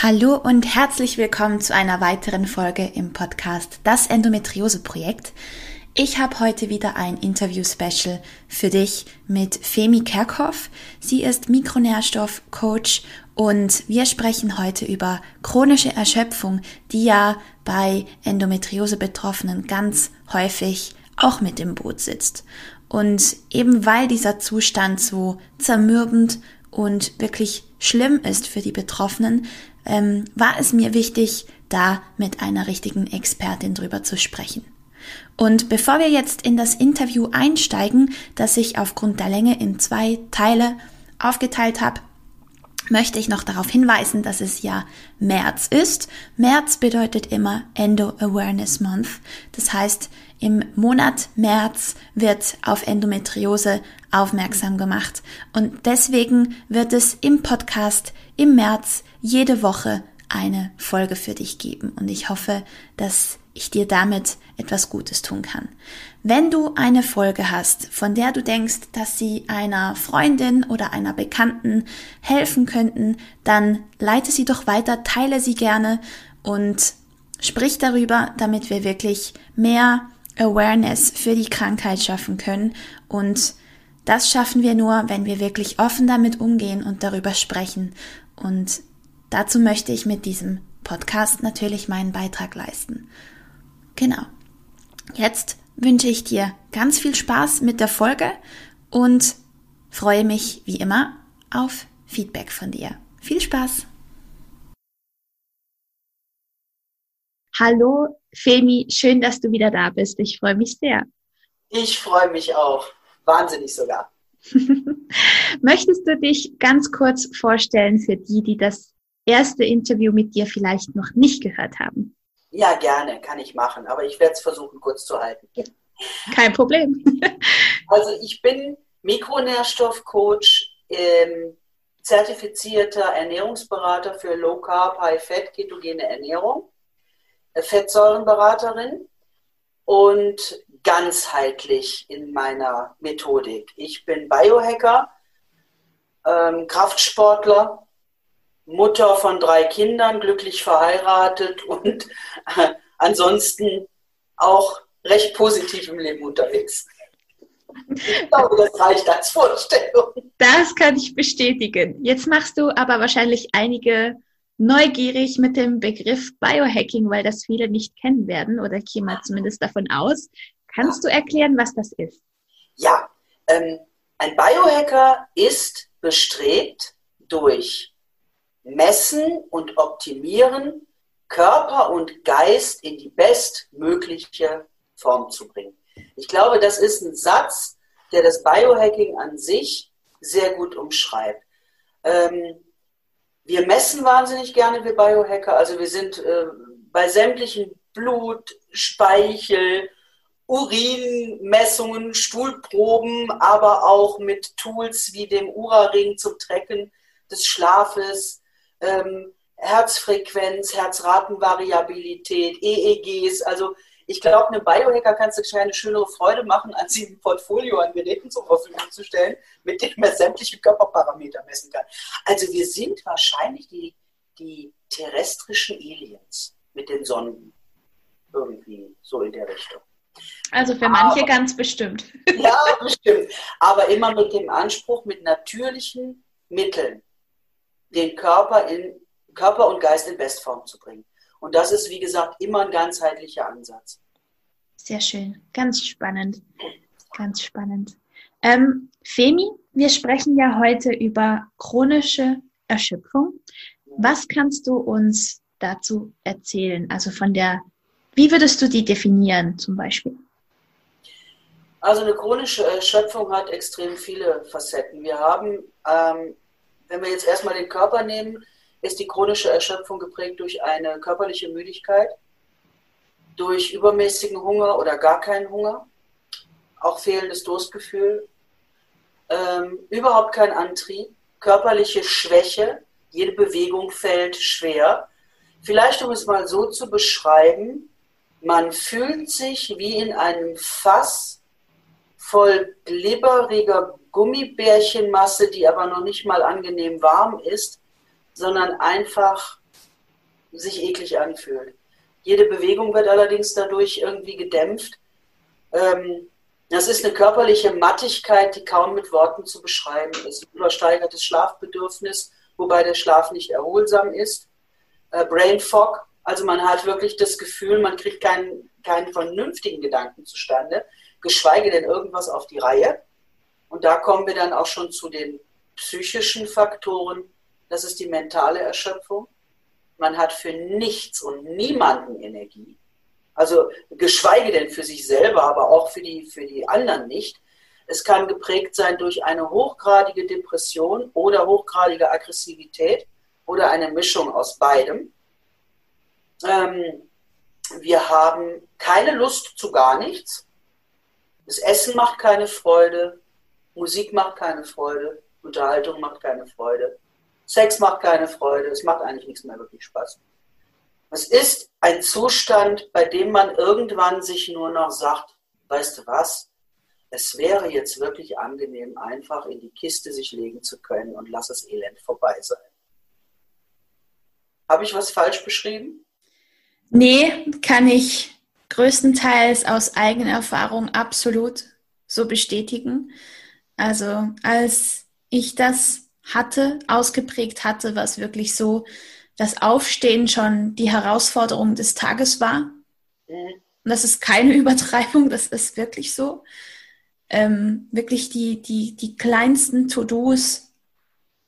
Hallo und herzlich willkommen zu einer weiteren Folge im Podcast Das Endometriose Projekt. Ich habe heute wieder ein Interview-Special für dich mit Femi Kerkhoff. Sie ist Mikronährstoff-Coach und wir sprechen heute über chronische Erschöpfung, die ja bei Endometriose-Betroffenen ganz häufig auch mit im Boot sitzt. Und eben weil dieser Zustand so zermürbend und wirklich schlimm ist für die Betroffenen, ähm, war es mir wichtig, da mit einer richtigen Expertin drüber zu sprechen. Und bevor wir jetzt in das Interview einsteigen, das ich aufgrund der Länge in zwei Teile aufgeteilt habe, möchte ich noch darauf hinweisen, dass es ja März ist. März bedeutet immer Endo Awareness Month. Das heißt, im Monat März wird auf Endometriose aufmerksam gemacht. Und deswegen wird es im Podcast im März jede Woche eine Folge für dich geben. Und ich hoffe, dass ich dir damit etwas Gutes tun kann. Wenn du eine Folge hast, von der du denkst, dass sie einer Freundin oder einer Bekannten helfen könnten, dann leite sie doch weiter, teile sie gerne und sprich darüber, damit wir wirklich mehr Awareness für die Krankheit schaffen können. Und das schaffen wir nur, wenn wir wirklich offen damit umgehen und darüber sprechen. Und dazu möchte ich mit diesem Podcast natürlich meinen Beitrag leisten. Genau. Jetzt wünsche ich dir ganz viel Spaß mit der Folge und freue mich wie immer auf Feedback von dir. Viel Spaß! Hallo Femi, schön, dass du wieder da bist. Ich freue mich sehr. Ich freue mich auch. Wahnsinnig sogar. Möchtest du dich ganz kurz vorstellen für die, die das erste Interview mit dir vielleicht noch nicht gehört haben? Ja, gerne, kann ich machen, aber ich werde es versuchen, kurz zu halten. Kein Problem. also ich bin Mikronährstoffcoach, ähm, zertifizierter Ernährungsberater für Low Carb, High Fat, ketogene Ernährung, äh, Fettsäurenberaterin und ganzheitlich in meiner Methodik. Ich bin Biohacker, ähm, Kraftsportler, Mutter von drei Kindern, glücklich verheiratet und äh, ansonsten auch recht positiv im Leben unterwegs. Ich glaube, das reicht als Vorstellung. Das kann ich bestätigen. Jetzt machst du aber wahrscheinlich einige neugierig mit dem Begriff Biohacking, weil das viele nicht kennen werden oder ich gehe mal zumindest davon aus. Kannst du erklären, was das ist? Ja, ähm, ein Biohacker ist bestrebt, durch Messen und Optimieren Körper und Geist in die bestmögliche Form zu bringen. Ich glaube, das ist ein Satz, der das Biohacking an sich sehr gut umschreibt. Ähm, wir messen wahnsinnig gerne, wir Biohacker. Also wir sind äh, bei sämtlichen Blut, Speichel, Urinmessungen, Stuhlproben, aber auch mit Tools wie dem Ura-Ring zum Trecken des Schlafes, ähm, Herzfrequenz, Herzratenvariabilität, EEGs. Also ich glaube, einem Biohacker kannst du keine schönere Freude machen, als ihm ein Portfolio an Geräten zur Verfügung zu stellen, mit denen er sämtliche Körperparameter messen kann. Also wir sind wahrscheinlich die, die terrestrischen Aliens mit den Sonden. Irgendwie so in der Richtung. Also für manche Aber, ganz bestimmt. Ja, bestimmt. Aber immer mit dem Anspruch, mit natürlichen Mitteln den Körper, in, Körper und Geist in Bestform zu bringen. Und das ist, wie gesagt, immer ein ganzheitlicher Ansatz. Sehr schön. Ganz spannend. Ganz spannend. Ähm, Femi, wir sprechen ja heute über chronische Erschöpfung. Was kannst du uns dazu erzählen? Also von der wie würdest du die definieren zum Beispiel? Also eine chronische Erschöpfung hat extrem viele Facetten. Wir haben, ähm, wenn wir jetzt erstmal den Körper nehmen, ist die chronische Erschöpfung geprägt durch eine körperliche Müdigkeit, durch übermäßigen Hunger oder gar keinen Hunger, auch fehlendes Durstgefühl, ähm, überhaupt kein Antrieb, körperliche Schwäche, jede Bewegung fällt schwer. Vielleicht, um es mal so zu beschreiben, man fühlt sich wie in einem Fass voll glibberiger Gummibärchenmasse, die aber noch nicht mal angenehm warm ist, sondern einfach sich eklig anfühlt. Jede Bewegung wird allerdings dadurch irgendwie gedämpft. Ähm, das ist eine körperliche Mattigkeit, die kaum mit Worten zu beschreiben ist. Übersteigertes Schlafbedürfnis, wobei der Schlaf nicht erholsam ist. Äh, Brain Fog, also man hat wirklich das Gefühl, man kriegt keinen, keinen vernünftigen Gedanken zustande, geschweige denn irgendwas auf die Reihe. Und da kommen wir dann auch schon zu den psychischen Faktoren. Das ist die mentale Erschöpfung. Man hat für nichts und niemanden Energie. Also geschweige denn für sich selber, aber auch für die, für die anderen nicht. Es kann geprägt sein durch eine hochgradige Depression oder hochgradige Aggressivität oder eine Mischung aus beidem. Ähm, wir haben keine Lust zu gar nichts. Das Essen macht keine Freude, Musik macht keine Freude, Unterhaltung macht keine Freude, Sex macht keine Freude, es macht eigentlich nichts mehr wirklich Spaß. Es ist ein Zustand, bei dem man irgendwann sich nur noch sagt, weißt du was, es wäre jetzt wirklich angenehm, einfach in die Kiste sich legen zu können und lass das Elend vorbei sein. Habe ich was falsch beschrieben? Nee, kann ich größtenteils aus eigener Erfahrung absolut so bestätigen. Also als ich das hatte, ausgeprägt hatte, war es wirklich so, das Aufstehen schon die Herausforderung des Tages war. Mhm. Und das ist keine Übertreibung, das ist wirklich so. Ähm, wirklich die, die, die kleinsten To-Dos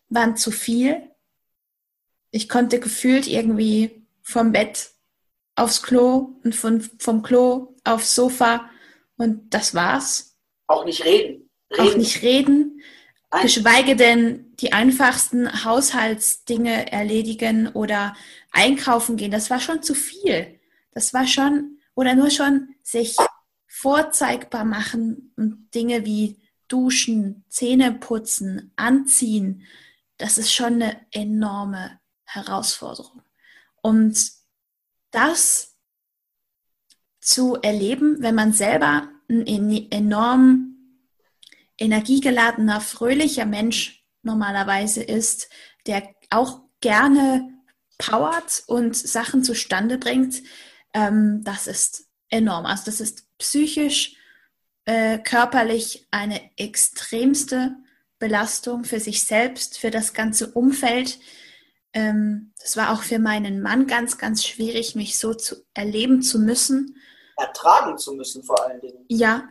waren zu viel. Ich konnte gefühlt irgendwie vom Bett aufs Klo und von, vom Klo aufs Sofa und das war's. Auch nicht reden. reden. Auch nicht reden. Geschweige denn die einfachsten Haushaltsdinge erledigen oder einkaufen gehen. Das war schon zu viel. Das war schon, oder nur schon sich vorzeigbar machen und Dinge wie duschen, Zähne putzen, anziehen. Das ist schon eine enorme Herausforderung. Und das zu erleben, wenn man selber ein enorm energiegeladener, fröhlicher Mensch normalerweise ist, der auch gerne powert und Sachen zustande bringt, ähm, das ist enorm. Also das ist psychisch, äh, körperlich eine extremste Belastung für sich selbst, für das ganze Umfeld. Ähm, das war auch für meinen Mann ganz, ganz schwierig, mich so zu erleben zu müssen. Ertragen zu müssen vor allen Dingen. Ja,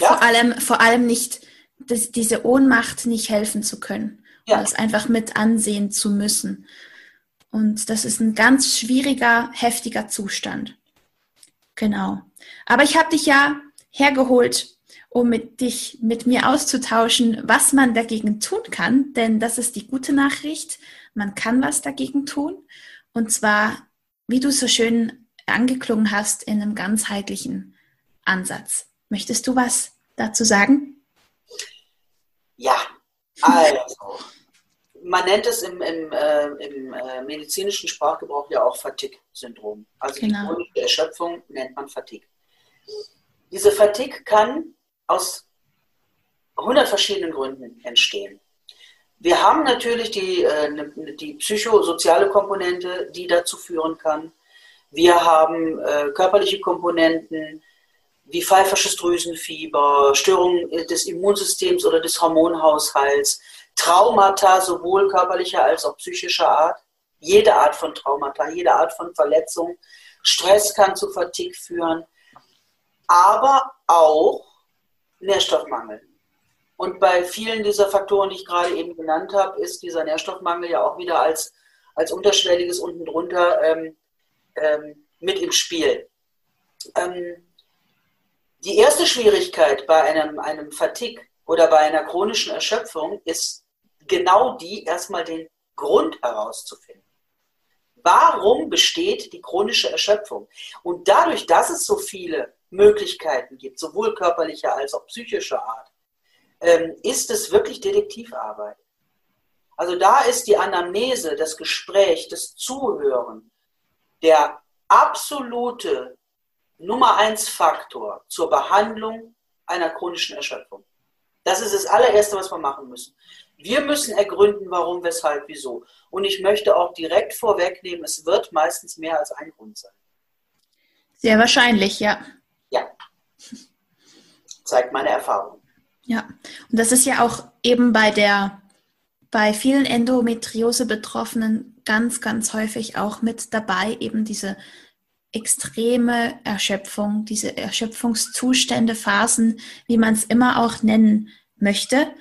ja. Vor, allem, vor allem nicht das, diese Ohnmacht nicht helfen zu können. Ja. Das einfach mit ansehen zu müssen. Und das ist ein ganz schwieriger, heftiger Zustand. Genau. Aber ich habe dich ja hergeholt, um mit dich mit mir auszutauschen, was man dagegen tun kann. Denn das ist die gute Nachricht. Man kann was dagegen tun. Und zwar, wie du so schön angeklungen hast, in einem ganzheitlichen Ansatz. Möchtest du was dazu sagen? Ja, also, man nennt es im, im, äh, im äh, medizinischen Sprachgebrauch ja auch Fatigue-Syndrom. Also genau. die chronische Erschöpfung nennt man Fatigue. Diese Fatigue kann aus 100 verschiedenen Gründen entstehen. Wir haben natürlich die, äh, ne, die psychosoziale Komponente, die dazu führen kann. Wir haben äh, körperliche Komponenten, wie pfeifersches Drüsenfieber, Störungen des Immunsystems oder des Hormonhaushalts, Traumata sowohl körperlicher als auch psychischer Art, jede Art von Traumata, jede Art von Verletzung. Stress kann zu Fatigue führen, aber auch Nährstoffmangel. Und bei vielen dieser Faktoren, die ich gerade eben genannt habe, ist dieser Nährstoffmangel ja auch wieder als, als unterschwelliges unten drunter ähm, ähm, mit im Spiel. Ähm, die erste Schwierigkeit bei einem, einem Fatigue oder bei einer chronischen Erschöpfung ist genau die, erstmal den Grund herauszufinden. Warum besteht die chronische Erschöpfung? Und dadurch, dass es so viele Möglichkeiten gibt, sowohl körperlicher als auch psychischer Art, ähm, ist es wirklich Detektivarbeit. Also da ist die Anamnese, das Gespräch, das Zuhören der absolute Nummer eins Faktor zur Behandlung einer chronischen Erschöpfung. Das ist das allererste, was wir machen müssen. Wir müssen ergründen, warum, weshalb, wieso. Und ich möchte auch direkt vorwegnehmen, es wird meistens mehr als ein Grund sein. Sehr wahrscheinlich, ja. Ja. Zeigt meine Erfahrung. Ja, und das ist ja auch eben bei der, bei vielen Endometriose-Betroffenen ganz, ganz häufig auch mit dabei, eben diese extreme Erschöpfung, diese Erschöpfungszustände, Phasen, wie man es immer auch nennen möchte.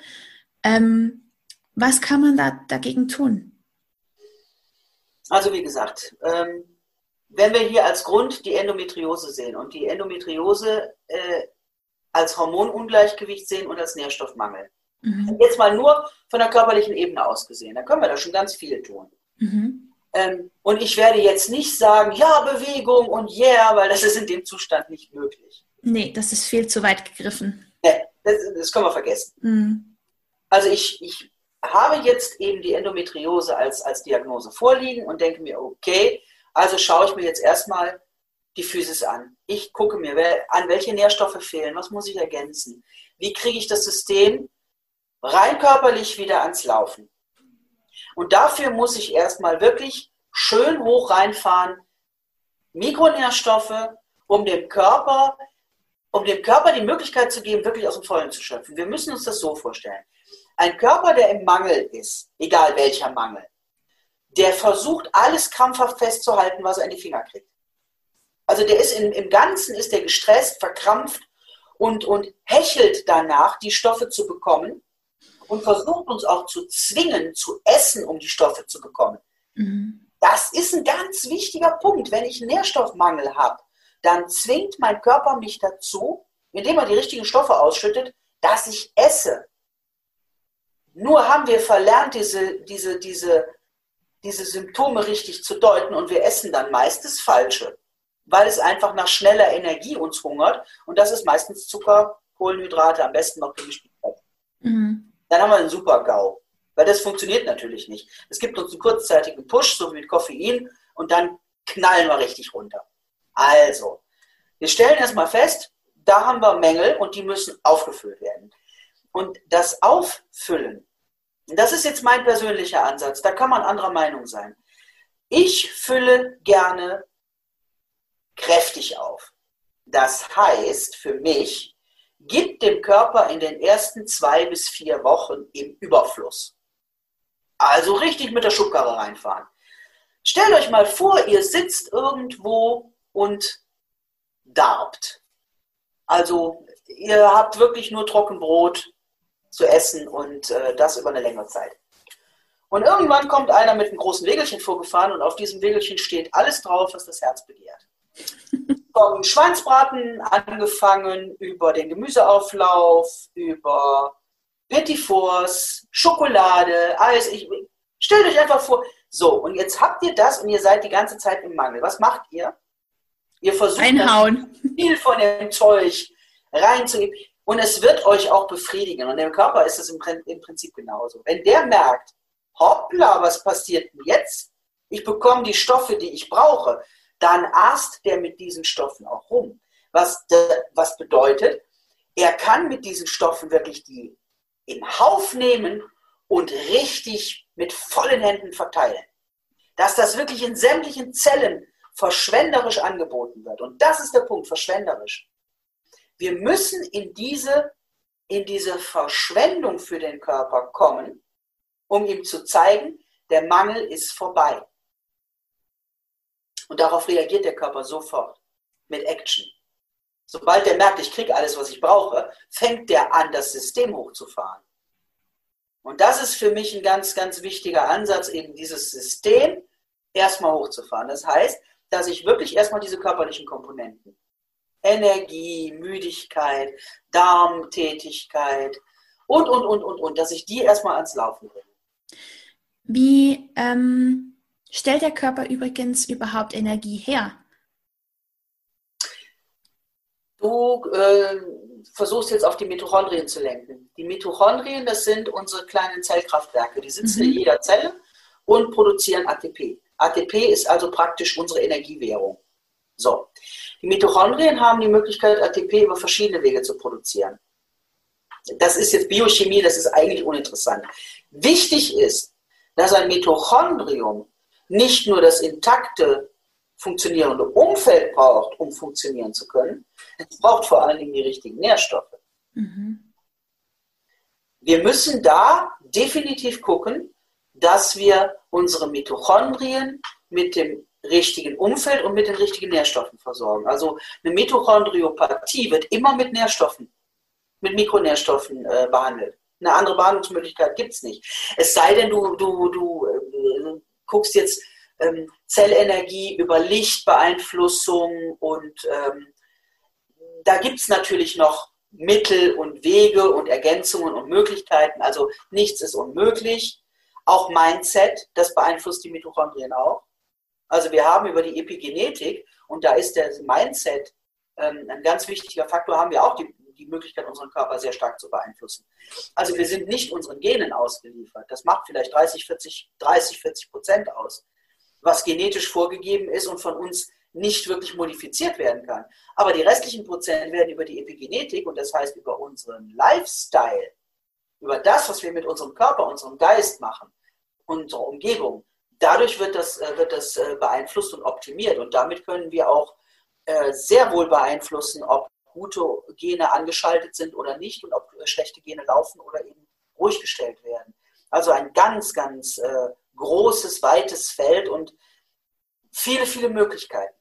Ähm, was kann man da dagegen tun? Also wie gesagt, ähm, wenn wir hier als Grund die Endometriose sehen und die Endometriose äh, als Hormonungleichgewicht sehen und als Nährstoffmangel. Mhm. Jetzt mal nur von der körperlichen Ebene aus gesehen, dann können wir da schon ganz viel tun. Mhm. Ähm, und ich werde jetzt nicht sagen, ja, Bewegung und yeah, weil das ist in dem Zustand nicht möglich. Nee, das ist viel zu weit gegriffen. Nee, das, das können wir vergessen. Mhm. Also ich, ich habe jetzt eben die Endometriose als, als Diagnose vorliegen und denke mir, okay, also schaue ich mir jetzt erstmal die Physis an. Ich gucke mir an, welche Nährstoffe fehlen, was muss ich ergänzen, wie kriege ich das System rein körperlich wieder ans Laufen. Und dafür muss ich erstmal wirklich schön hoch reinfahren, Mikronährstoffe, um dem Körper, um dem Körper die Möglichkeit zu geben, wirklich aus dem Vollen zu schöpfen. Wir müssen uns das so vorstellen. Ein Körper, der im Mangel ist, egal welcher Mangel, der versucht, alles krampfhaft festzuhalten, was er in die Finger kriegt. Also der ist im, im Ganzen ist der gestresst, verkrampft und, und hechelt danach, die Stoffe zu bekommen und versucht uns auch zu zwingen, zu essen, um die Stoffe zu bekommen. Mhm. Das ist ein ganz wichtiger Punkt. Wenn ich Nährstoffmangel habe, dann zwingt mein Körper mich dazu, indem er die richtigen Stoffe ausschüttet, dass ich esse. Nur haben wir verlernt, diese, diese, diese, diese Symptome richtig zu deuten und wir essen dann meist das Falsche, weil es einfach nach schneller Energie uns hungert und das ist meistens Zucker, Kohlenhydrate, am besten noch gemischt. Mhm dann haben wir einen super GAU. Weil das funktioniert natürlich nicht. Es gibt uns einen kurzzeitigen Push, so wie mit Koffein, und dann knallen wir richtig runter. Also, wir stellen erstmal fest, da haben wir Mängel und die müssen aufgefüllt werden. Und das Auffüllen, das ist jetzt mein persönlicher Ansatz, da kann man anderer Meinung sein. Ich fülle gerne kräftig auf. Das heißt für mich, gibt dem Körper in den ersten zwei bis vier Wochen im Überfluss. Also richtig mit der Schubkarre reinfahren. Stellt euch mal vor, ihr sitzt irgendwo und darbt. Also ihr habt wirklich nur Trockenbrot zu essen und äh, das über eine längere Zeit. Und irgendwann kommt einer mit einem großen Wegelchen vorgefahren und auf diesem Wegelchen steht alles drauf, was das Herz begehrt vom Schweinsbraten angefangen, über den Gemüseauflauf, über Petit Fours, Schokolade, Eis. Ich, stellt euch einfach vor, so, und jetzt habt ihr das und ihr seid die ganze Zeit im Mangel. Was macht ihr? Ihr versucht Einhauen. viel von dem Zeug reinzugeben. Und es wird euch auch befriedigen. Und im Körper ist es im, im Prinzip genauso. Wenn der merkt, hoppla, was passiert denn jetzt? Ich bekomme die Stoffe, die ich brauche dann aßt der mit diesen Stoffen auch rum. Was, was bedeutet, er kann mit diesen Stoffen wirklich die im Hauf nehmen und richtig mit vollen Händen verteilen. Dass das wirklich in sämtlichen Zellen verschwenderisch angeboten wird. Und das ist der Punkt, verschwenderisch. Wir müssen in diese, in diese Verschwendung für den Körper kommen, um ihm zu zeigen, der Mangel ist vorbei. Und darauf reagiert der Körper sofort mit Action. Sobald er merkt, ich kriege alles, was ich brauche, fängt der an, das System hochzufahren. Und das ist für mich ein ganz, ganz wichtiger Ansatz, eben dieses System erstmal hochzufahren. Das heißt, dass ich wirklich erstmal diese körperlichen Komponenten, Energie, Müdigkeit, Darmtätigkeit und, und, und, und, und, dass ich die erstmal ans Laufen bringe. Wie ähm, Stellt der Körper übrigens überhaupt Energie her? Du äh, versuchst jetzt auf die Mitochondrien zu lenken. Die Mitochondrien, das sind unsere kleinen Zellkraftwerke. Die sitzen mhm. in jeder Zelle und produzieren ATP. ATP ist also praktisch unsere Energiewährung. So. Die Mitochondrien haben die Möglichkeit, ATP über verschiedene Wege zu produzieren. Das ist jetzt Biochemie, das ist eigentlich uninteressant. Wichtig ist, dass ein Mitochondrium nicht nur das intakte, funktionierende Umfeld braucht, um funktionieren zu können, es braucht vor allen Dingen die richtigen Nährstoffe. Mhm. Wir müssen da definitiv gucken, dass wir unsere Mitochondrien mit dem richtigen Umfeld und mit den richtigen Nährstoffen versorgen. Also eine Mitochondriopathie wird immer mit Nährstoffen, mit Mikronährstoffen äh, behandelt. Eine andere Behandlungsmöglichkeit gibt es nicht. Es sei denn, du, du, du guckst jetzt ähm, Zellenergie über Lichtbeeinflussung und ähm, da gibt es natürlich noch Mittel und Wege und Ergänzungen und Möglichkeiten. Also nichts ist unmöglich. Auch Mindset, das beeinflusst die Mitochondrien auch. Also wir haben über die Epigenetik, und da ist das Mindset ähm, ein ganz wichtiger Faktor, haben wir auch die, die Möglichkeit, unseren Körper sehr stark zu beeinflussen. Also wir sind nicht unseren Genen ausgeliefert. Das macht vielleicht 30, 40, 30, 40 Prozent aus, was genetisch vorgegeben ist und von uns nicht wirklich modifiziert werden kann. Aber die restlichen Prozent werden über die Epigenetik und das heißt über unseren Lifestyle, über das, was wir mit unserem Körper, unserem Geist machen, unserer Umgebung, dadurch wird das, äh, wird das äh, beeinflusst und optimiert. Und damit können wir auch äh, sehr wohl beeinflussen, ob gute Gene angeschaltet sind oder nicht und ob schlechte Gene laufen oder eben ruhig gestellt werden. Also ein ganz, ganz großes, weites Feld und viele, viele Möglichkeiten.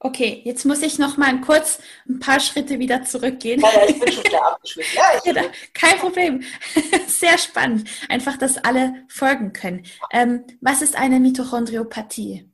Okay, jetzt muss ich noch mal kurz ein paar Schritte wieder zurückgehen. Ja, ja, ich bin schon wieder abgeschwiffen. Ja, ja, kein Problem. Sehr spannend. Einfach, dass alle folgen können. Ähm, was ist eine Mitochondriopathie?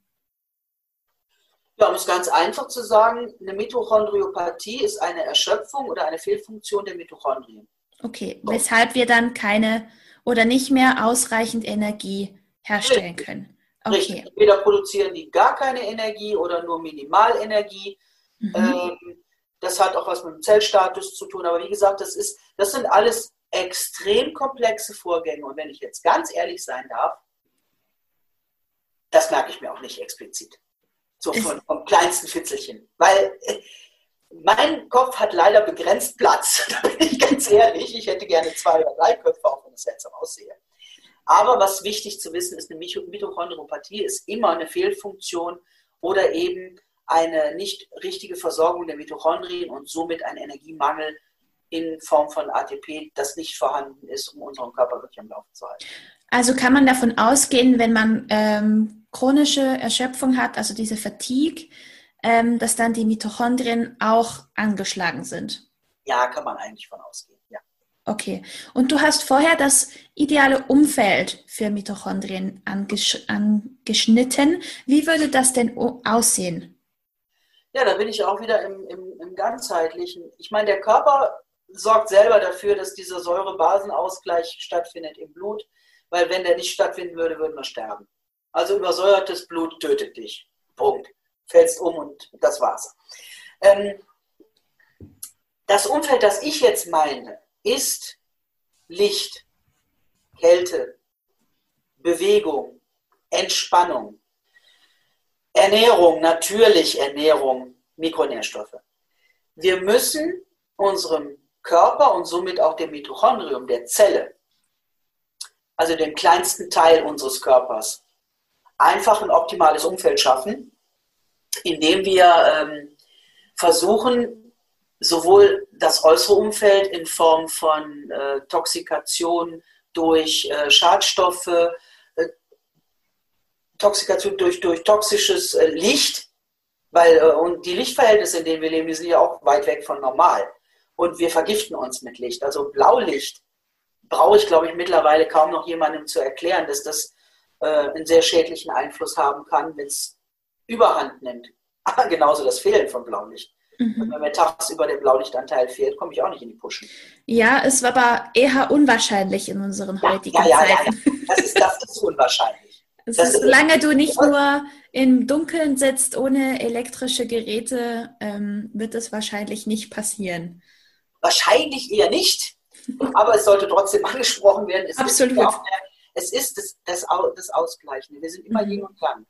Ja, um es ganz einfach zu sagen, eine Mitochondriopathie ist eine Erschöpfung oder eine Fehlfunktion der Mitochondrien. Okay, so. weshalb wir dann keine oder nicht mehr ausreichend Energie herstellen können. Okay. Richtig. Entweder produzieren die gar keine Energie oder nur Minimalenergie. Mhm. Ähm, das hat auch was mit dem Zellstatus zu tun. Aber wie gesagt, das, ist, das sind alles extrem komplexe Vorgänge. Und wenn ich jetzt ganz ehrlich sein darf, das merke ich mir auch nicht explizit. So von, vom kleinsten Fitzelchen. Weil äh, mein Kopf hat leider begrenzt Platz. Da bin ich ganz ehrlich. Ich hätte gerne zwei oder drei Köpfe, auch wenn es seltsam aussehe. Aber was wichtig zu wissen ist, eine Mitochondriopathie ist immer eine Fehlfunktion oder eben eine nicht richtige Versorgung der Mitochondrien und somit ein Energiemangel in Form von ATP, das nicht vorhanden ist, um unseren Körper wirklich am Laufen zu halten. Also kann man davon ausgehen, wenn man ähm, chronische Erschöpfung hat, also diese Fatigue, ähm, dass dann die Mitochondrien auch angeschlagen sind? Ja, kann man eigentlich von ausgehen, ja. Okay. Und du hast vorher das ideale Umfeld für Mitochondrien angesch angeschnitten. Wie würde das denn aussehen? Ja, da bin ich auch wieder im, im, im ganzheitlichen. Ich meine, der Körper sorgt selber dafür, dass dieser Säurebasenausgleich stattfindet im Blut, weil wenn der nicht stattfinden würde, würden wir sterben. Also übersäuertes Blut tötet dich. Punkt. Fällst um und das war's. Ähm, das Umfeld, das ich jetzt meine, ist Licht, Kälte, Bewegung, Entspannung, Ernährung, natürlich Ernährung, Mikronährstoffe. Wir müssen unserem Körper und somit auch dem Mitochondrium, der Zelle, also dem kleinsten Teil unseres Körpers, einfach ein optimales Umfeld schaffen, indem wir ähm, versuchen, sowohl das äußere Umfeld in Form von äh, Toxikation durch äh, Schadstoffe, äh, Toxikation durch, durch toxisches äh, Licht, weil äh, und die Lichtverhältnisse, in denen wir leben, die sind ja auch weit weg von normal. Und wir vergiften uns mit Licht. Also Blaulicht brauche ich, glaube ich, mittlerweile kaum noch jemandem zu erklären, dass das äh, einen sehr schädlichen Einfluss haben kann, wenn es Überhand nimmt. Aber genauso das Fehlen von Blaulicht. Mhm. Wenn mir tagsüber der Blaulichtanteil fehlt, komme ich auch nicht in die Puschen. Ja, es war aber eher unwahrscheinlich in unseren ja, heutigen ja, ja, Zeiten. Ja, ja. Das, ist, das ist unwahrscheinlich. Ist, solange du nicht nur im Dunkeln sitzt ohne elektrische Geräte, ähm, wird das wahrscheinlich nicht passieren. Wahrscheinlich eher nicht, aber es sollte trotzdem angesprochen werden. Es Absolut. Ist es ist das, das, das Ausgleichende. Wir sind immer mhm. Yin und Yang.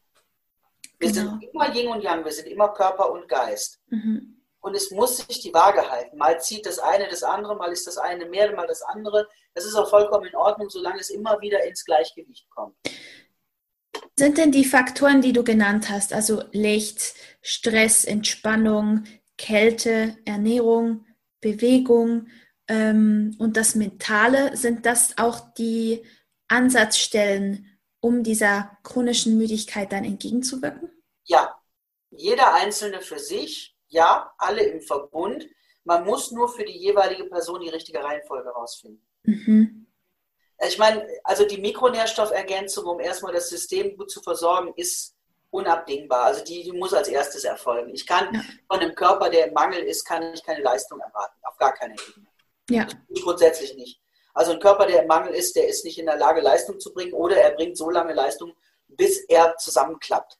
Wir genau. sind immer Yin und Yang, wir sind immer Körper und Geist. Mhm. Und es muss sich die Waage halten. Mal zieht das eine das andere, mal ist das eine mehr, mal das andere. Das ist auch vollkommen in Ordnung, solange es immer wieder ins Gleichgewicht kommt. Sind denn die Faktoren, die du genannt hast, also Licht, Stress, Entspannung, Kälte, Ernährung, Bewegung ähm, und das Mentale, sind das auch die Ansatzstellen, um dieser chronischen Müdigkeit dann entgegenzuwirken? Ja, jeder Einzelne für sich, ja, alle im Verbund. Man muss nur für die jeweilige Person die richtige Reihenfolge rausfinden. Mhm. Ich meine, also die Mikronährstoffergänzung, um erstmal das System gut zu versorgen, ist unabdingbar. Also die, die muss als erstes erfolgen. Ich kann ja. von einem Körper, der im Mangel ist, kann ich keine Leistung erwarten. Auf gar keine Ebene. Ja. Grundsätzlich nicht. Also ein Körper, der im Mangel ist, der ist nicht in der Lage, Leistung zu bringen oder er bringt so lange Leistung, bis er zusammenklappt.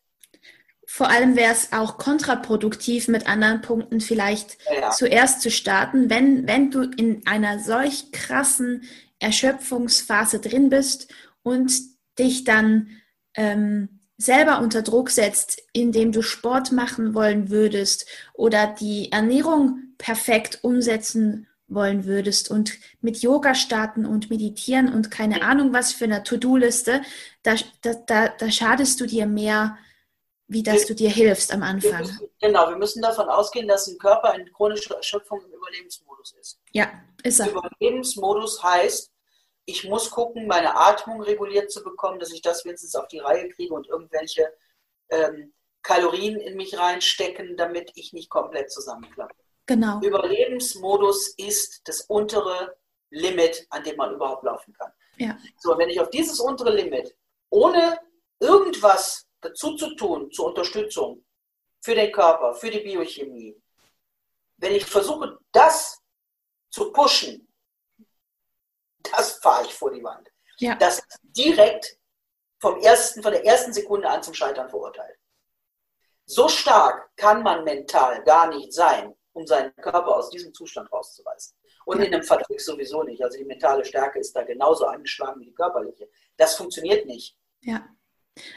Vor allem wäre es auch kontraproduktiv, mit anderen Punkten vielleicht ja, ja. zuerst zu starten, wenn, wenn du in einer solch krassen Erschöpfungsphase drin bist und dich dann ähm, selber unter Druck setzt, indem du Sport machen wollen würdest oder die Ernährung perfekt umsetzen wollen würdest und mit Yoga starten und meditieren und keine Ahnung was für eine To-Do-Liste, da, da, da, da schadest du dir mehr, wie dass du dir hilfst am Anfang. Wir müssen, genau, wir müssen davon ausgehen, dass ein Körper in chronischer Erschöpfung im Überlebensmodus ist. Ja, ist er. Überlebensmodus heißt, ich muss gucken, meine Atmung reguliert zu bekommen, dass ich das wenigstens auf die Reihe kriege und irgendwelche ähm, Kalorien in mich reinstecken, damit ich nicht komplett zusammenklappe. Genau. Überlebensmodus ist das untere Limit, an dem man überhaupt laufen kann. Ja. So, wenn ich auf dieses untere Limit ohne irgendwas dazu zu tun, zur Unterstützung für den Körper, für die Biochemie, wenn ich versuche, das zu pushen, das fahre ich vor die Wand. Ja. Das direkt vom ersten, von der ersten Sekunde an zum Scheitern verurteilt. So stark kann man mental gar nicht sein, um seinen Körper aus diesem Zustand rauszureißen. Und in einem Vertrieb sowieso nicht. Also die mentale Stärke ist da genauso angeschlagen wie die körperliche. Das funktioniert nicht. Ja.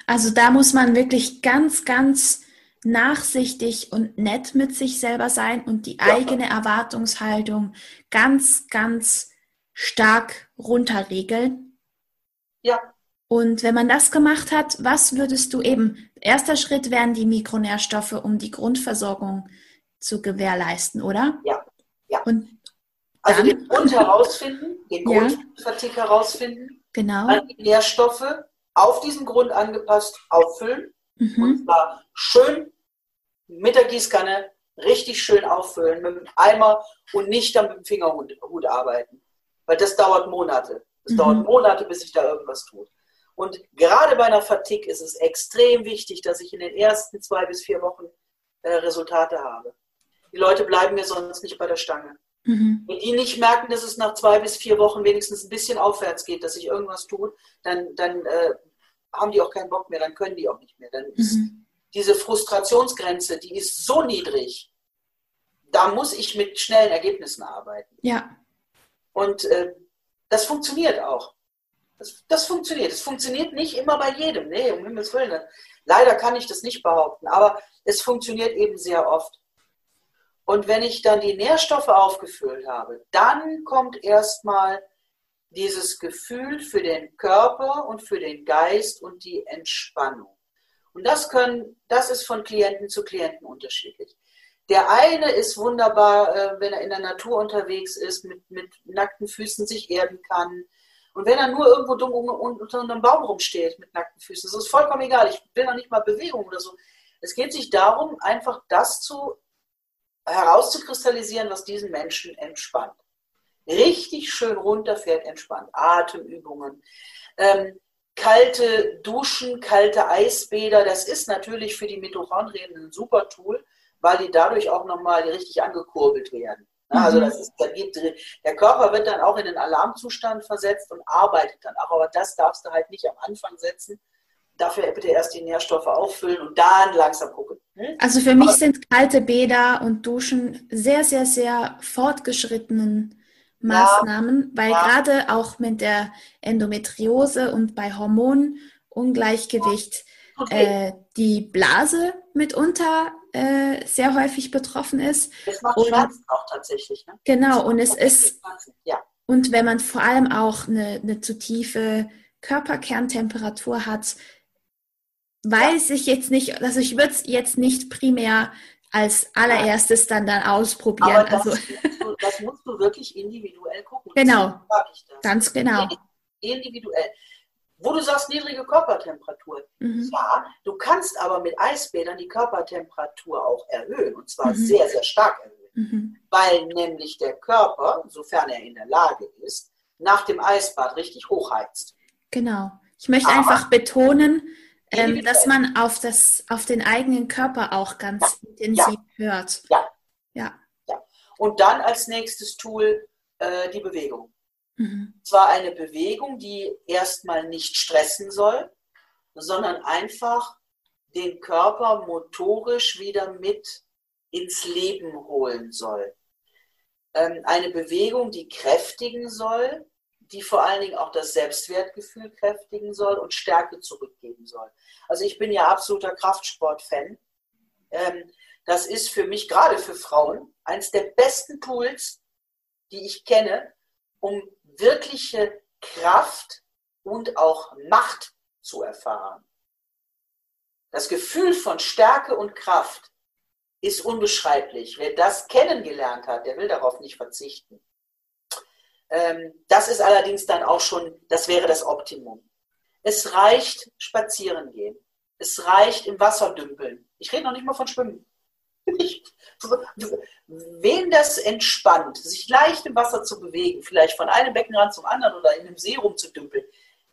Also da muss man wirklich ganz, ganz nachsichtig und nett mit sich selber sein und die ja. eigene Erwartungshaltung ganz, ganz stark runterregeln. Ja. Und wenn man das gemacht hat, was würdest du eben, erster Schritt wären die Mikronährstoffe, um die Grundversorgung zu gewährleisten, oder? Ja. ja. Und also den Grund herausfinden, den Grundvertick ja. herausfinden, genau. dann die Nährstoffe auf diesen Grund angepasst auffüllen. Mhm. Und zwar schön mit der Gießkanne richtig schön auffüllen mit dem Eimer und nicht dann mit dem Fingerhut arbeiten. Weil das dauert Monate. Es mhm. dauert Monate, bis sich da irgendwas tut. Und gerade bei einer Fatigue ist es extrem wichtig, dass ich in den ersten zwei bis vier Wochen äh, Resultate habe. Die Leute bleiben mir sonst nicht bei der Stange. Mhm. Wenn die nicht merken, dass es nach zwei bis vier Wochen wenigstens ein bisschen aufwärts geht, dass sich irgendwas tut, dann, dann äh, haben die auch keinen Bock mehr, dann können die auch nicht mehr. Dann ist mhm. diese Frustrationsgrenze, die ist so niedrig. Da muss ich mit schnellen Ergebnissen arbeiten. Ja. Und äh, das funktioniert auch. Das, das funktioniert. Es funktioniert nicht immer bei jedem. Nee, um Himmels Willen. Leider kann ich das nicht behaupten, aber es funktioniert eben sehr oft. Und wenn ich dann die Nährstoffe aufgefüllt habe, dann kommt erstmal dieses Gefühl für den Körper und für den Geist und die Entspannung. Und das können, das ist von Klienten zu Klienten unterschiedlich. Der eine ist wunderbar, äh, wenn er in der Natur unterwegs ist, mit, mit nackten Füßen sich erden kann. Und wenn er nur irgendwo dumm unter einem Baum rumsteht mit nackten Füßen, das ist vollkommen egal. Ich will noch nicht mal Bewegung oder so. Es geht sich darum, einfach das zu herauszukristallisieren, was diesen Menschen entspannt. Richtig schön runterfährt, entspannt. Atemübungen. Ähm, kalte Duschen, kalte Eisbäder, das ist natürlich für die Mitochondrien ein super Tool weil die dadurch auch nochmal richtig angekurbelt werden. Also mhm. das ist, da geht, der Körper wird dann auch in den Alarmzustand versetzt und arbeitet dann auch. Aber das darfst du halt nicht am Anfang setzen, dafür bitte erst die Nährstoffe auffüllen und dann langsam gucken. Hm? Also für mich Aber, sind kalte Bäder und Duschen sehr, sehr, sehr fortgeschrittenen Maßnahmen, ja, weil ja. gerade auch mit der Endometriose und bei Hormonungleichgewicht okay. äh, die Blase mitunter äh, sehr häufig betroffen ist. Das macht und, Schmerzen auch tatsächlich. Ne? Genau, und es ist, ja. und wenn man vor allem auch eine, eine zu tiefe Körperkerntemperatur hat, weiß ja. ich jetzt nicht, also ich würde es jetzt nicht primär als allererstes dann dann ausprobieren. Aber das, also, musst du, das musst du wirklich individuell gucken. Genau, ganz genau. Individuell. Wo du sagst, niedrige Körpertemperatur. Mhm. Ja, du kannst aber mit Eisbädern die Körpertemperatur auch erhöhen und zwar mhm. sehr, sehr stark erhöhen. Mhm. Weil nämlich der Körper, sofern er in der Lage ist, nach dem Eisbad richtig hochheizt. Genau. Ich möchte aber einfach betonen, ähm, dass man auf, das, auf den eigenen Körper auch ganz ja. intensiv ja. hört. Ja. ja. ja. Und dann als nächstes Tool äh, die Bewegung. Mhm. Zwar eine Bewegung, die erstmal nicht stressen soll, sondern einfach den Körper motorisch wieder mit ins Leben holen soll. Ähm, eine Bewegung, die kräftigen soll, die vor allen Dingen auch das Selbstwertgefühl kräftigen soll und Stärke zurückgeben soll. Also ich bin ja absoluter Kraftsport-Fan. Ähm, das ist für mich, gerade für Frauen, eines der besten Tools, die ich kenne, um wirkliche Kraft und auch Macht zu erfahren. Das Gefühl von Stärke und Kraft ist unbeschreiblich. Wer das kennengelernt hat, der will darauf nicht verzichten. Ähm, das ist allerdings dann auch schon, das wäre das Optimum. Es reicht spazieren gehen. Es reicht im Wasser dümpeln. Ich rede noch nicht mal von Schwimmen. wen das entspannt, sich leicht im Wasser zu bewegen, vielleicht von einem Beckenrand zum anderen oder in einem See rumzudümpeln,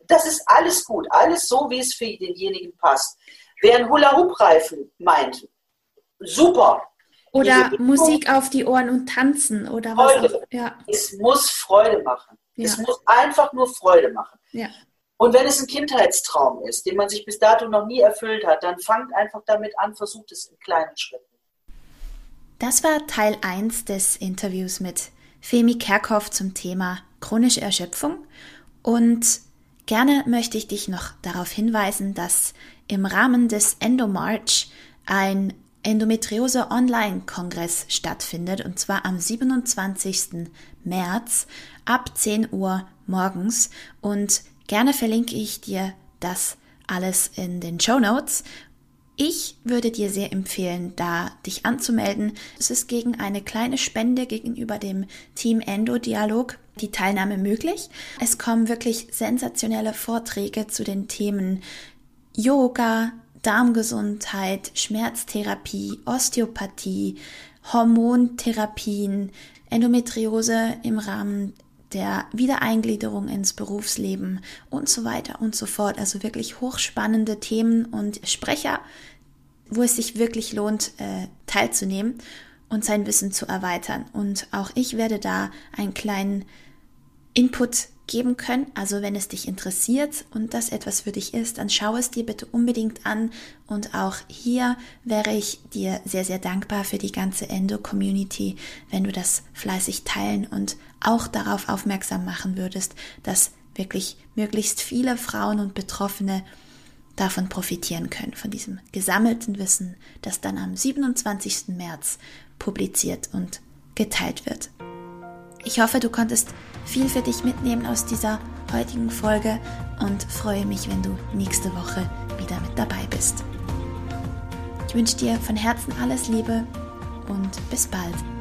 das ist alles gut, alles so, wie es für denjenigen passt. Wer einen Hula-Hoop-Reifen meint, super. Oder Musik auf die Ohren und tanzen oder was Freude. Auch, ja. Es muss Freude machen. Ja. Es muss einfach nur Freude machen. Ja. Und wenn es ein Kindheitstraum ist, den man sich bis dato noch nie erfüllt hat, dann fangt einfach damit an, versucht es in kleinen Schritten. Das war Teil 1 des Interviews mit Femi Kerkhoff zum Thema chronische Erschöpfung und gerne möchte ich dich noch darauf hinweisen, dass im Rahmen des Endomarch ein Endometriose Online-Kongress stattfindet und zwar am 27. März ab 10 Uhr morgens und gerne verlinke ich dir das alles in den Show Notes ich würde dir sehr empfehlen, da dich anzumelden. Es ist gegen eine kleine Spende gegenüber dem Team Endo Dialog die Teilnahme möglich. Es kommen wirklich sensationelle Vorträge zu den Themen Yoga, Darmgesundheit, Schmerztherapie, Osteopathie, Hormontherapien, Endometriose im Rahmen der Wiedereingliederung ins Berufsleben und so weiter und so fort. Also wirklich hochspannende Themen und Sprecher, wo es sich wirklich lohnt, äh, teilzunehmen und sein Wissen zu erweitern. Und auch ich werde da einen kleinen Input geben können. Also wenn es dich interessiert und das etwas für dich ist, dann schau es dir bitte unbedingt an. Und auch hier wäre ich dir sehr, sehr dankbar für die ganze Endo-Community, wenn du das fleißig teilen und auch darauf aufmerksam machen würdest, dass wirklich möglichst viele Frauen und Betroffene davon profitieren können, von diesem gesammelten Wissen, das dann am 27. März publiziert und geteilt wird. Ich hoffe, du konntest viel für dich mitnehmen aus dieser heutigen Folge und freue mich, wenn du nächste Woche wieder mit dabei bist. Ich wünsche dir von Herzen alles Liebe und bis bald.